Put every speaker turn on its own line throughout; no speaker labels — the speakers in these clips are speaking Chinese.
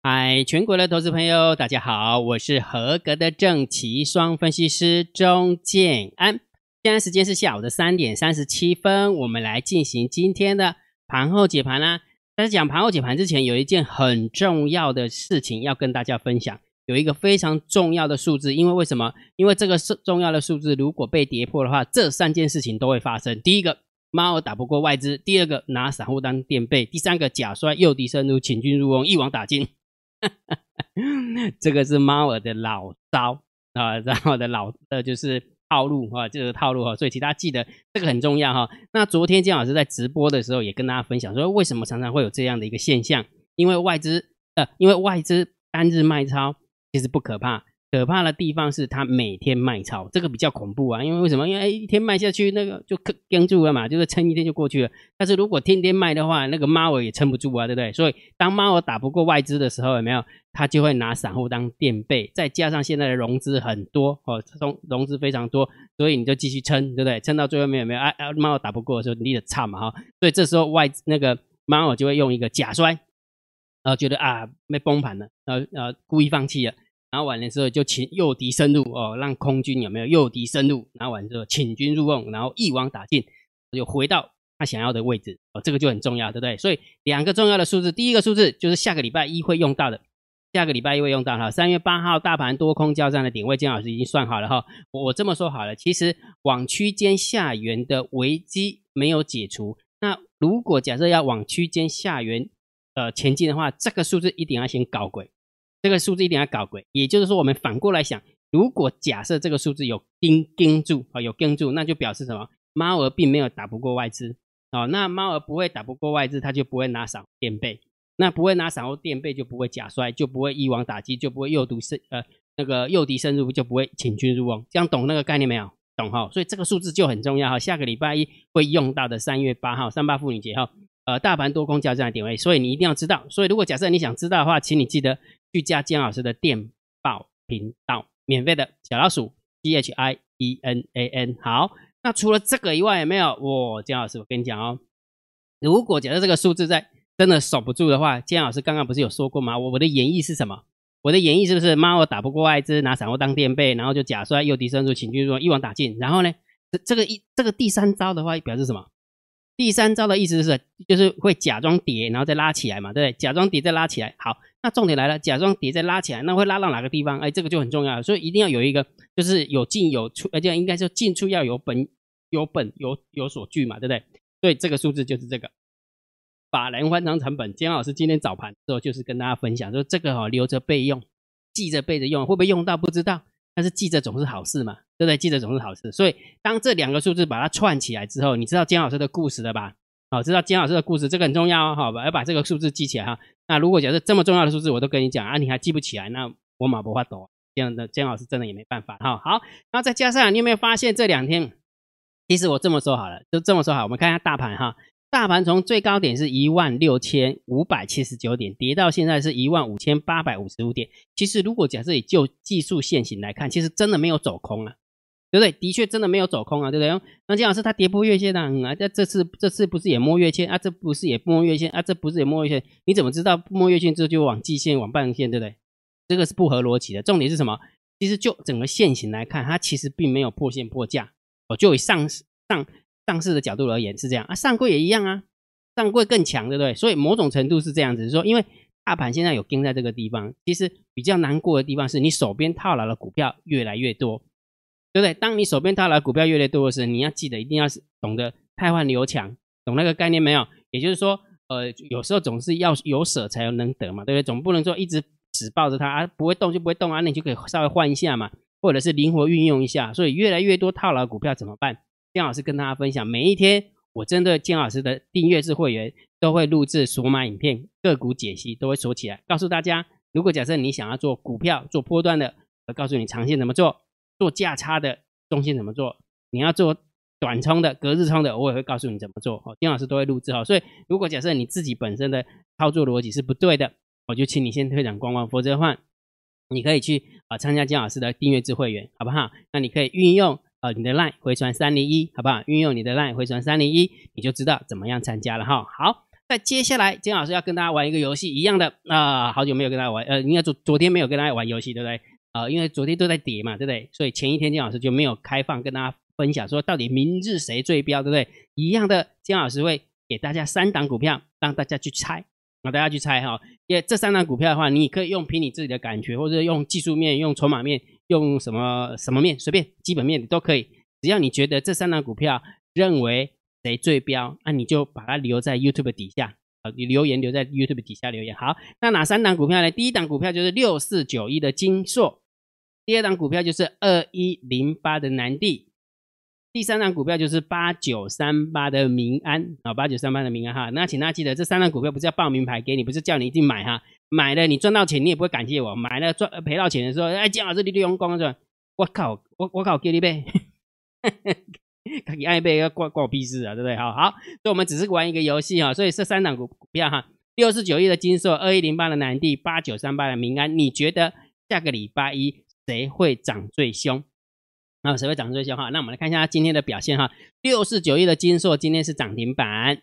嗨，全国的投资朋友，大家好，我是合格的正奇双分析师钟建安。现在时间是下午的三点三十七分，我们来进行今天的盘后解盘啦。在讲盘后解盘之前，有一件很重要的事情要跟大家分享，有一个非常重要的数字，因为为什么？因为这个是重要的数字，如果被跌破的话，这三件事情都会发生。第一个，猫打不过外资；第二个，拿散户当垫背；第三个，假摔诱敌深入，请君入瓮，一网打尽。这个是猫耳的老招啊，然后的老呃就是套路啊，就是套路哈，所以其他记得这个很重要哈。那昨天姜老师在直播的时候也跟大家分享说，为什么常常会有这样的一个现象？因为外资呃，因为外资单日卖超其实不可怕。可怕的地方是它每天卖超，这个比较恐怖啊！因为为什么？因为一天卖下去，那个就跟住了嘛，就是撑一天就过去了。但是如果天天卖的话，那个猫儿也撑不住啊，对不对？所以当猫儿打不过外资的时候，有没有？他就会拿散户当垫背，再加上现在的融资很多哦，融融资非常多，所以你就继续撑，对不对？撑到最后没有没有啊啊，猫儿打不过的时候，你得差嘛哈。所以这时候外那个猫儿就会用一个假摔，然呃，觉得啊被崩盘了，呃呃，故意放弃了。然后完了之后就请诱敌深入哦，让空军有没有诱敌深入？然后完之后请军入瓮，然后一网打尽，就回到他想要的位置哦，这个就很重要，对不对？所以两个重要的数字，第一个数字就是下个礼拜一会用到的，下个礼拜一会用到哈。三月八号大盘多空交战的点位，金老师已经算好了哈。我我这么说好了，其实往区间下缘的危机没有解除，那如果假设要往区间下缘呃前进的话，这个数字一定要先搞鬼。这个数字一定要搞鬼，也就是说，我们反过来想，如果假设这个数字有盯盯住啊，有盯住，那就表示什么？猫儿并没有打不过外资哦，那猫儿不会打不过外资，它就不会拿散户垫背，那不会拿散户垫背，就不会假摔，就不会一网打尽，就不会诱毒深呃那个诱敌深入，就不会请君入瓮。这样懂那个概念没有？懂哈？所以这个数字就很重要哈。下个礼拜一会用到的三月八号三八妇女节哈，呃，大盘多空交战的点位，所以你一定要知道。所以如果假设你想知道的话，请你记得。去加姜老师的电报频道，免费的小老鼠 G H I E N A N。好，那除了这个以外，有没有？我姜老师，我跟你讲哦，如果假设这个数字在真的守不住的话，姜老师刚刚不是有说过吗？我我的演绎是什么？我的演绎是不是猫儿打不过外资，拿散户当垫背，然后就假摔诱敌深入，请君入一网打尽。然后呢，这这个一这个第三招的话，表示什么？第三招的意思是，就是会假装跌，然后再拉起来嘛，对不对？假装跌再拉起来。好。那重点来了，假装跌再拉起来，那会拉到哪个地方？哎，这个就很重要，所以一定要有一个，就是有进有出，而且应该说进出要有本有本有有所据嘛，对不对？所以这个数字就是这个，法人换仓成本。姜老师今天早盘之后就是跟大家分享，说这个哈留着备用，记着备着用，会不会用到不知道，但是记着总是好事嘛，对不对？记着总是好事。所以当这两个数字把它串起来之后，你知道姜老师的故事了吧？好，知道姜老师的故事，这个很重要哦，好吧？要把这个数字记起来哈。那如果假设这么重要的数字我都跟你讲啊，你还记不起来，那我马不发抖，这样的姜老师真的也没办法哈。好，然后再加上你有没有发现这两天，其实我这么说好了，就这么说好，我们看一下大盘哈，大盘从最高点是一万六千五百七十九点，跌到现在是一万五千八百五十五点。其实如果假设以就技术线型来看，其实真的没有走空啊。对不对？的确真的没有走空啊，对不对？那金老师他跌破月线啊，啊，这这次这次不是也摸月线啊？这不是也摸月线啊？这不是也摸月线？你怎么知道摸月线之后就往季线、往半线，对不对？这个是不合逻辑的。重点是什么？其实就整个线型来看，它其实并没有破线破价。哦，就以上上上市的角度而言是这样啊，上柜也一样啊，上柜更强，对不对？所以某种程度是这样子，说因为大盘现在有盯在这个地方，其实比较难过的地方是你手边套牢的股票越来越多。对不对？当你手边套牢股票越来越多的时候，你要记得一定要是懂得汰换留强，懂那个概念没有？也就是说，呃，有时候总是要有舍才有能得嘛，对不对？总不能说一直死抱着它啊，不会动就不会动啊，那你就可以稍微换一下嘛，或者是灵活运用一下。所以越来越多套牢股票怎么办？姜老师跟大家分享，每一天我针对姜老师的订阅制会员都会录制索马影片，个股解析都会锁起来，告诉大家，如果假设你想要做股票做波段的，我告诉你长线怎么做。做价差的中心怎么做？你要做短冲的、隔日冲的，我也会告诉你怎么做。哦，丁老师都会录制好。所以，如果假设你自己本身的操作逻辑是不对的，我就请你先退场观望。否则的话，你可以去啊参加姜老师的订阅制会员，好不好？那你可以运用呃你的 line 回传三零一，好不好？运用你的 line 回传三零一，你就知道怎么样参加了哈。好，那接下来，金老师要跟大家玩一个游戏，一样的啊，好久没有跟大家玩，呃，应该昨昨天没有跟大家玩游戏，对不对？啊，因为昨天都在跌嘛，对不对？所以前一天金老师就没有开放跟大家分享，说到底明日谁最标，对不对？一样的，金老师会给大家三档股票，让大家去猜，让大家去猜哈。因为这三档股票的话，你可以用凭你自己的感觉，或者用技术面、用筹码面、用什么什么面，随便基本面都可以，只要你觉得这三档股票认为。谁最标？那你就把它留在 YouTube 底下啊，你留言留在 YouTube 底下留言。好，那哪三档股票呢？第一档股票就是六四九一的金硕，第二档股票就是二一零八的南地，第三档股票就是八九三八的民安啊，八九三八的民安哈。那请大家记得，这三档股票不是要报名牌给你，不是叫你一定买哈。买了你赚到钱，你也不会感谢我；买了赚赔到钱的时候，哎，姜老师你利用光是吧？我靠，我我靠，给你呗。你爱背要挂挂我屁事啊，对不对？好好，所以我们只是玩一个游戏哈。所以这三档股票哈，六四九一的金硕，二一零八的南地，八九三八的民安，你觉得下个礼拜一谁会涨最凶？那谁会涨最凶哈？那我们来看一下今天的表现哈。六四九一的金硕今天是涨停板，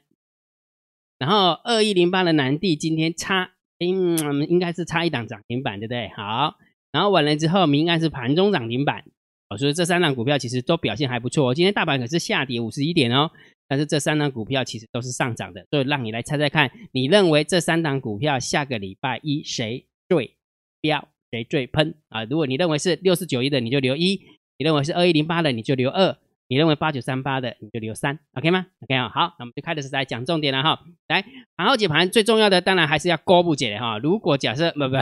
然后二一零八的南地今天差，嗯，应该是差一档涨停板，对不对？好，然后完了之后，应该是盘中涨停板。哦，所以这三档股票其实都表现还不错。今天大盘可是下跌五十一点哦，但是这三档股票其实都是上涨的。所以让你来猜猜看，你认为这三档股票下个礼拜一谁最飙，谁最喷啊？如果你认为是六四九一的，你就留一；你认为是二一零八的，你就留二；你认为八九三八的，你就留三。OK 吗？OK 啊，好，那我们就开始来讲重点了哈。来，盘后解盘最重要的当然还是要高不解哈。如果假设不不。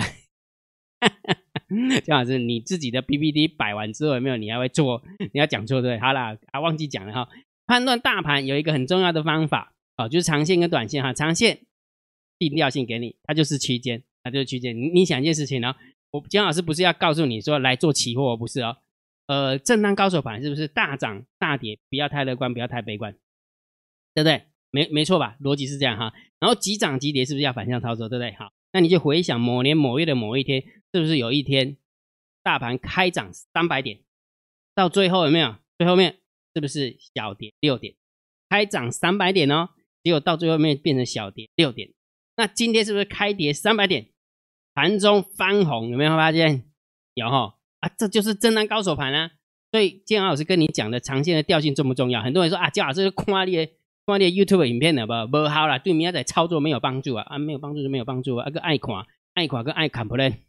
姜老师，你自己的 PPT 摆完之后有没有？你还会做？你要讲错对？好啦，啊，忘记讲了哈。判断大盘有一个很重要的方法啊，就是长线跟短线哈。长线定调性给你，它就是区间，它就是区间。你你想一件事情呢？我姜老师不是要告诉你说来做期货，不是哦。呃，震荡高手盘是不是大涨大跌？不要太乐观，不要太悲观，对不对？没没错吧？逻辑是这样哈。然后急涨急跌是不是要反向操作？对不对？好，那你就回想某年某月的某一天。是不是有一天大盘开涨三百点，到最后有没有？最后面是不是小跌六点？开涨三百点哦，结果到最后面变成小跌六点。那今天是不是开跌三百点？盘中翻红，有没有发现？有哈啊，这就是震荡高手盘啊。所以建安老师跟你讲的长线的调性重不重要？很多人说啊，姜老师夸你夸你 YouTube 影片的不不好了，对明仔载操作没有帮助啊啊，没有帮助就没有帮助啊，个爱看爱看跟爱看不嘞。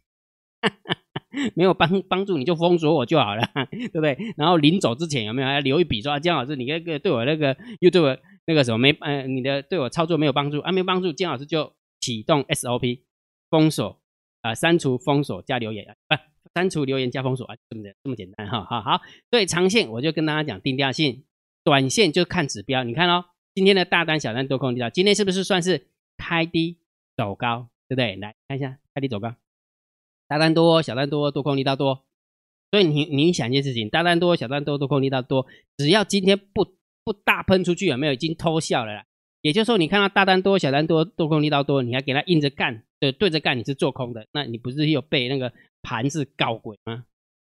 没有帮帮助你就封锁我就好了，对不对？然后临走之前有没有要留一笔说啊姜老师，你那个对我那个 YouTube 那个什么没呃，你的对我操作没有帮助啊？没有帮助，姜老师就启动 SOP 封锁啊，删除封锁加留言啊，不删除留言加封锁啊，这么的这么简单哈，好好。所以长线我就跟大家讲定调性，短线就看指标。你看哦，今天的大单小单多空力道，今天是不是算是开低走高，对不对？来看一下开低走高。大单多，小单多，多空力道多，所以你你想一件事情，大单多，小单多，多空力道多，只要今天不不大喷出去，有没有已经偷笑了啦？也就是说，你看到大单多，小单多，多空力道多，你还给他硬着干，对对着干，你是做空的，那你不是有被那个盘子搞鬼吗？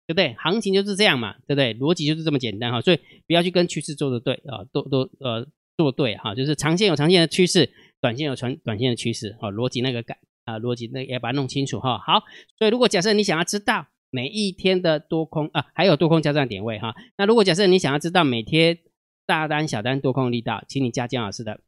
对不对？行情就是这样嘛，对不对？逻辑就是这么简单哈，所以不要去跟趋势做的对啊，都都呃做对哈，就是长线有长线的趋势，短线有长短线的趋势啊，逻辑那个改。啊，逻辑那也把它弄清楚哈。好，所以如果假设你想要知道每一天的多空啊，还有多空交战点位哈，那如果假设你想要知道每天大单、小单、多空力道，请你加姜老师的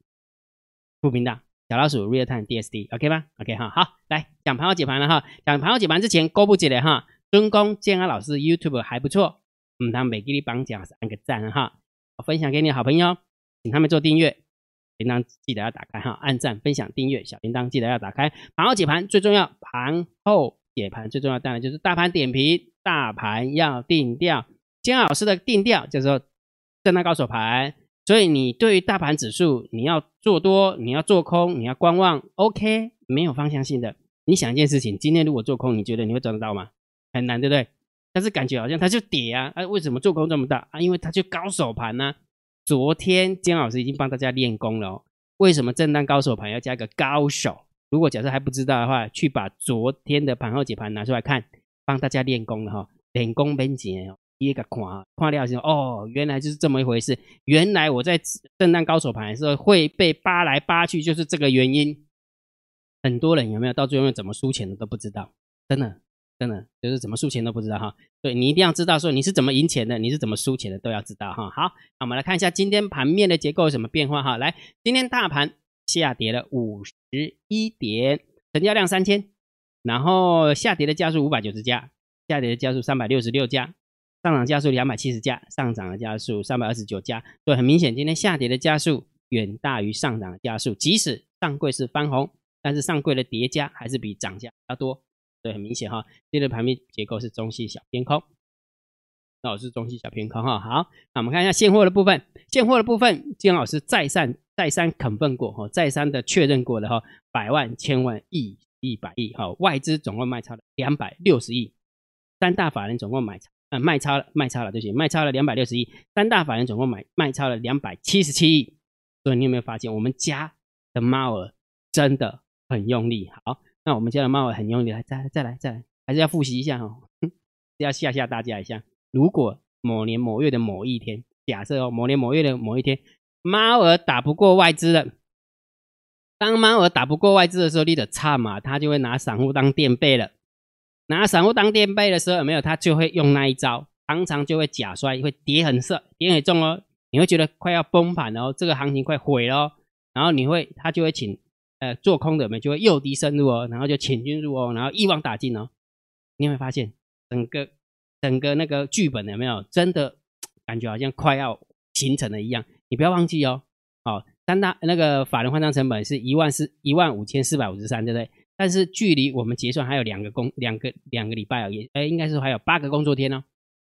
副频道小老鼠 Real Time DSD，OK 吗？OK 哈，好，来讲盘后解盘了哈。讲盘后解盘之前，勾不起来哈。尊公建安老师 YouTube 还不错，嗯，他每给你帮讲按个赞哈，分享给你的好朋友，请他们做订阅。铃铛记得要打开哈，按赞、分享、订阅，小铃铛记得要打开。盘后解盘最重要，盘后解盘最重要当然就是大盘点评，大盘要定调。金老师的定调叫做震荡高手盘，所以你对于大盘指数，你要做多，你要做空，你要观望，OK，没有方向性的。你想一件事情，今天如果做空，你觉得你会赚得到吗？很难，对不对？但是感觉好像它就跌啊，哎，为什么做空这么大啊？因为它就高手盘呢。昨天姜老师已经帮大家练功了。为什么震荡高手盘要加一个高手？如果假设还不知道的话，去把昨天的盘后解盘拿出来看，帮大家练功了哈。练功本钱哦，一个看看掉之后，哦，原来就是这么一回事。原来我在震荡高手盘的时候会被扒来扒去，就是这个原因。很多人有没有到最后怎么输钱的都不知道，真的真的就是怎么输钱都不知道哈。对你一定要知道说你是怎么赢钱的，你是怎么输钱的都要知道哈。好，那我们来看一下今天盘面的结构有什么变化哈。来，今天大盘下跌了五十一点，成交量三千，然后下跌的家数五百九十家，下跌的家数三百六十六家。上涨加速两百七十家，上涨的加速三百二十九家，对，很明显，今天下跌的加速远大于上涨的加速。即使上柜是翻红，但是上柜的叠加还是比涨价要多，对，很明显哈。今天的盘面结构是中细小偏空，那我是中细小偏空哈。好，那我们看一下现货的部分，现货的部分，金老师再三再三肯分过哈，再三的确认过的哈，百万、千万、亿、一、百亿哈，外资总共卖超了两百六十亿，三大法人总共买超。呃，卖超了，卖超了，对不起，卖超了两百六十亿，三大法人总共买卖超了两百七十七亿。所以你有没有发现，我们家的猫儿真的很用力？好，那我们家的猫儿很用力，来，再再来，再来，还是要复习一下哦，要吓吓大家一下。如果某年某月的某一天，假设哦，某年某月的某一天，猫儿打不过外资了，当猫儿打不过外资的时候，你的差嘛，他就会拿散户当垫背了。拿散户当垫背的时候，有没有他就会用那一招，常常就会假摔，会跌很色，跌很重哦。你会觉得快要崩盘哦，这个行情快毁了。然后你会，他就会请呃做空的们就会诱敌深入哦，然后就潜进入哦，然后一网打尽哦。你会发现整个整个那个剧本有没有真的感觉好像快要形成了一样？你不要忘记哦，好，三大那个法人换仓成本是一万四一万五千四百五十三，对不对？但是距离我们结算还有两个工两个两个礼拜而已，哎，应该是还有八个工作天哦，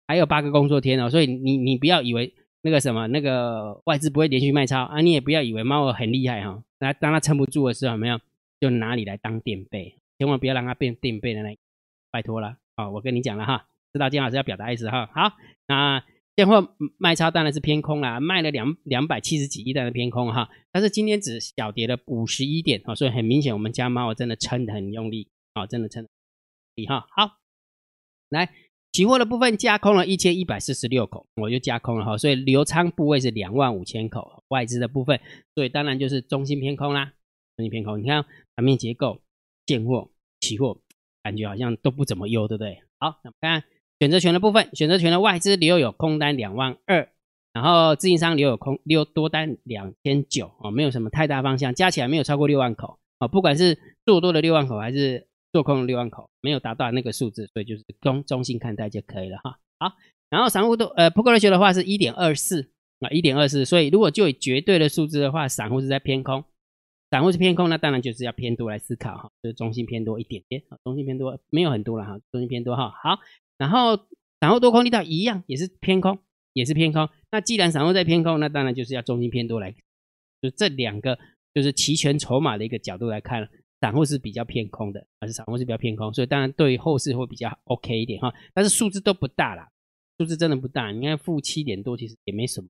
还有八个工作天哦，所以你你不要以为那个什么那个外资不会连续卖超啊，你也不要以为猫儿很厉害哈，那当它撑不住的时候，没有？就拿你来当垫背，千万不要让它变垫背的那，拜托了啊，我跟你讲了哈，知道金老师要表达意思哈，好，那。现货卖超当然是偏空啦，卖了两两百七十几亿当然偏空哈，但是今天只小跌了五十一点啊，所以很明显我们家猫真的撑得很用力啊，真的撑力哈。好，来期货的部分加空了一千一百四十六口，我就加空了哈，所以流仓部位是两万五千口，外资的部分，所以当然就是中心偏空啦，中心偏空。你看盘面结构，现货、期货感觉好像都不怎么优，对不对？好，那看。选择权的部分，选择权的外资留有空单两万二，然后自营商留有空留多单两千九哦，没有什么太大方向，加起来没有超过六万口哦，不管是做多的六万口还是做空的六万口，没有达到那个数字，所以就是中中性看待就可以了哈。好，然后散户都呃 p u t ratio 的话是一点二四啊，一点二四，所以如果就以绝对的数字的话，散户是在偏空，散户是偏空，那当然就是要偏多来思考哈，就是中性偏多一点点，中性偏多没有很多了哈，中性偏多哈，好。然后散户多空力道一样，也是偏空，也是偏空。那既然散户在偏空，那当然就是要中心偏多来。就这两个，就是齐全筹码的一个角度来看，散户是比较偏空的，还是散户是比较偏空，所以当然对于后市会比较 OK 一点哈。但是数字都不大啦，数字真的不大。你看负七点多，其实也没什么，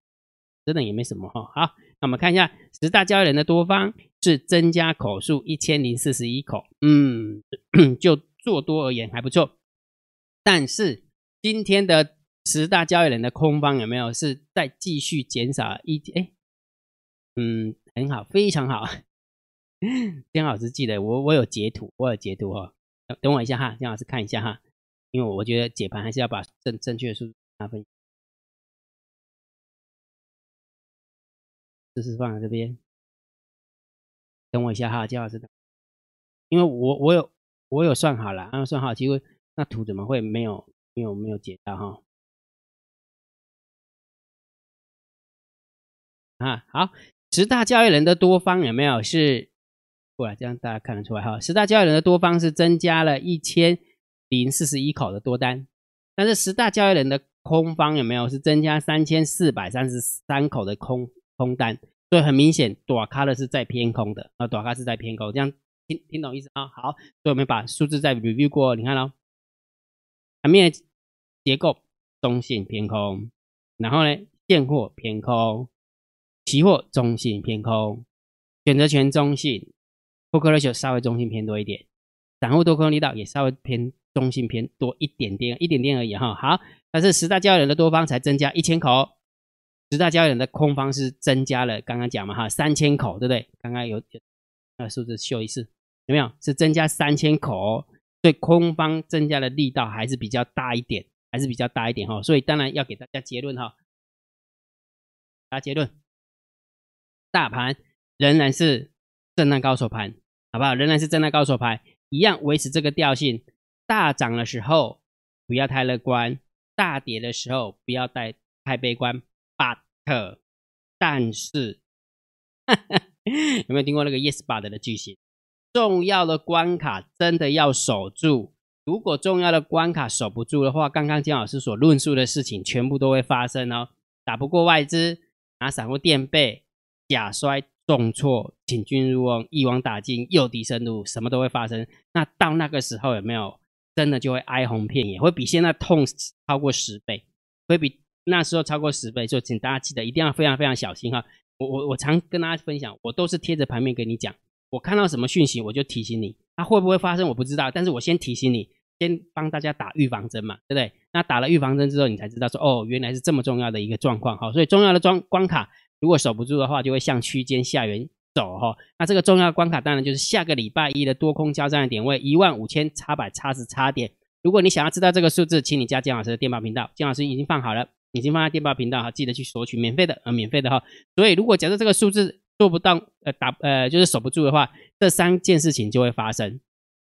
真的也没什么哈。好，那我们看一下十大交易人的多方是增加口数一千零四十一口，嗯，就做多而言还不错。但是今天的十大交易人的空方有没有是在继续减少一？哎，嗯，很好，非常好。姜老师记得我，我有截图，我有截图哈。等我一下哈，姜老师看一下哈，因为我觉得解盘还是要把正正确的数字拿分。这是放在这边。等我一下哈，姜老师，因为我我有我有算好了，然后算好机会。那图怎么会没有没有没有解到哈？啊，好，十大交易人的多方有没有是过来？这样大家看得出来哈。十大交易人的多方是增加了一千零四十一口的多单，但是十大交易人的空方有没有是增加三千四百三十三口的空空单？所以很明显，短卡的是在偏空的啊，短卡是在偏空，这样听听懂意思啊？好，所以我们把数字再 review 过，你看喽。盘面结构中性偏空，然后呢，现货偏空，期货中性偏空，选择权中性，put ratio 稍微中性偏多一点，散户多空力道也稍微偏中性偏多一点点，一点点而已哈。好，但是十大交易人的多方才增加一千口，十大交易人的空方是增加了，刚刚讲嘛哈，三千口，对不对？刚刚有那数字秀一次，有没有？是增加三千口，对空方增加的力道还是比较大一点，还是比较大一点哈。所以当然要给大家结论哈，大结论，大盘仍然是震荡高手盘，好不好？仍然是震荡高手盘，一样维持这个调性。大涨的时候不要太乐观，大跌的时候不要太太悲观。But，但是。有没有听过那个 Yes But 的句型？重要的关卡真的要守住。如果重要的关卡守不住的话，刚刚姜老师所论述的事情全部都会发生哦。打不过外资，拿散户垫背，假摔重挫，请君入瓮，一网打尽，诱敌深入，什么都会发生。那到那个时候有没有真的就会哀鸿遍野，会比现在痛超过十倍，会比那时候超过十倍。就请大家记得一定要非常非常小心哈。我我我常跟大家分享，我都是贴着盘面跟你讲，我看到什么讯息我就提醒你，它会不会发生我不知道，但是我先提醒你，先帮大家打预防针嘛，对不对？那打了预防针之后，你才知道说，哦，原来是这么重要的一个状况，好，所以重要的关关卡如果守不住的话，就会向区间下缘走哈。那这个重要关卡当然就是下个礼拜一的多空交战的点位一万五千差百差十差点。如果你想要知道这个数字，请你加姜老师的电报频道，姜老师已经放好了。已经放在电报频道哈，记得去索取免费的，呃，免费的哈。所以如果假设这个数字做不到，呃，打呃就是守不住的话，这三件事情就会发生：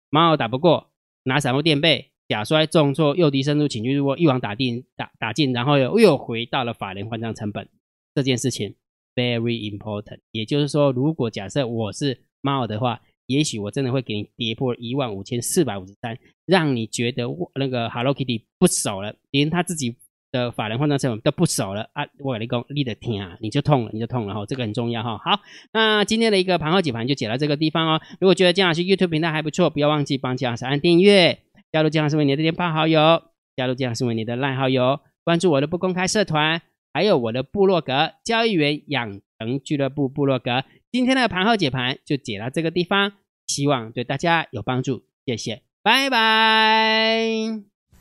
猫打不过，拿散户垫背，假摔重挫，诱敌深入，请君入瓮，一网打尽，打打进，然后又又回到了法人换账成本这件事情，very important。也就是说，如果假设我是猫的话，也许我真的会给你跌破一万五千四百五十三，让你觉得那个 Hello Kitty 不守了，连他自己。的法人换账成本都不少了啊！我跟你讲，你的天啊，你就痛了，你就痛了哈，这个很重要哈。好，那今天的一个盘后解盘就解到这个地方哦。如果觉得姜老师 YouTube 频道还不错，不要忘记帮姜老师按订阅，加入姜老师为你的电报好友，加入姜老师为你的赖好友，关注我的不公开社团，还有我的部落格交易员养成俱乐部部落格。今天的盘后解盘就解到这个地方，希望对大家有帮助，谢谢，拜拜。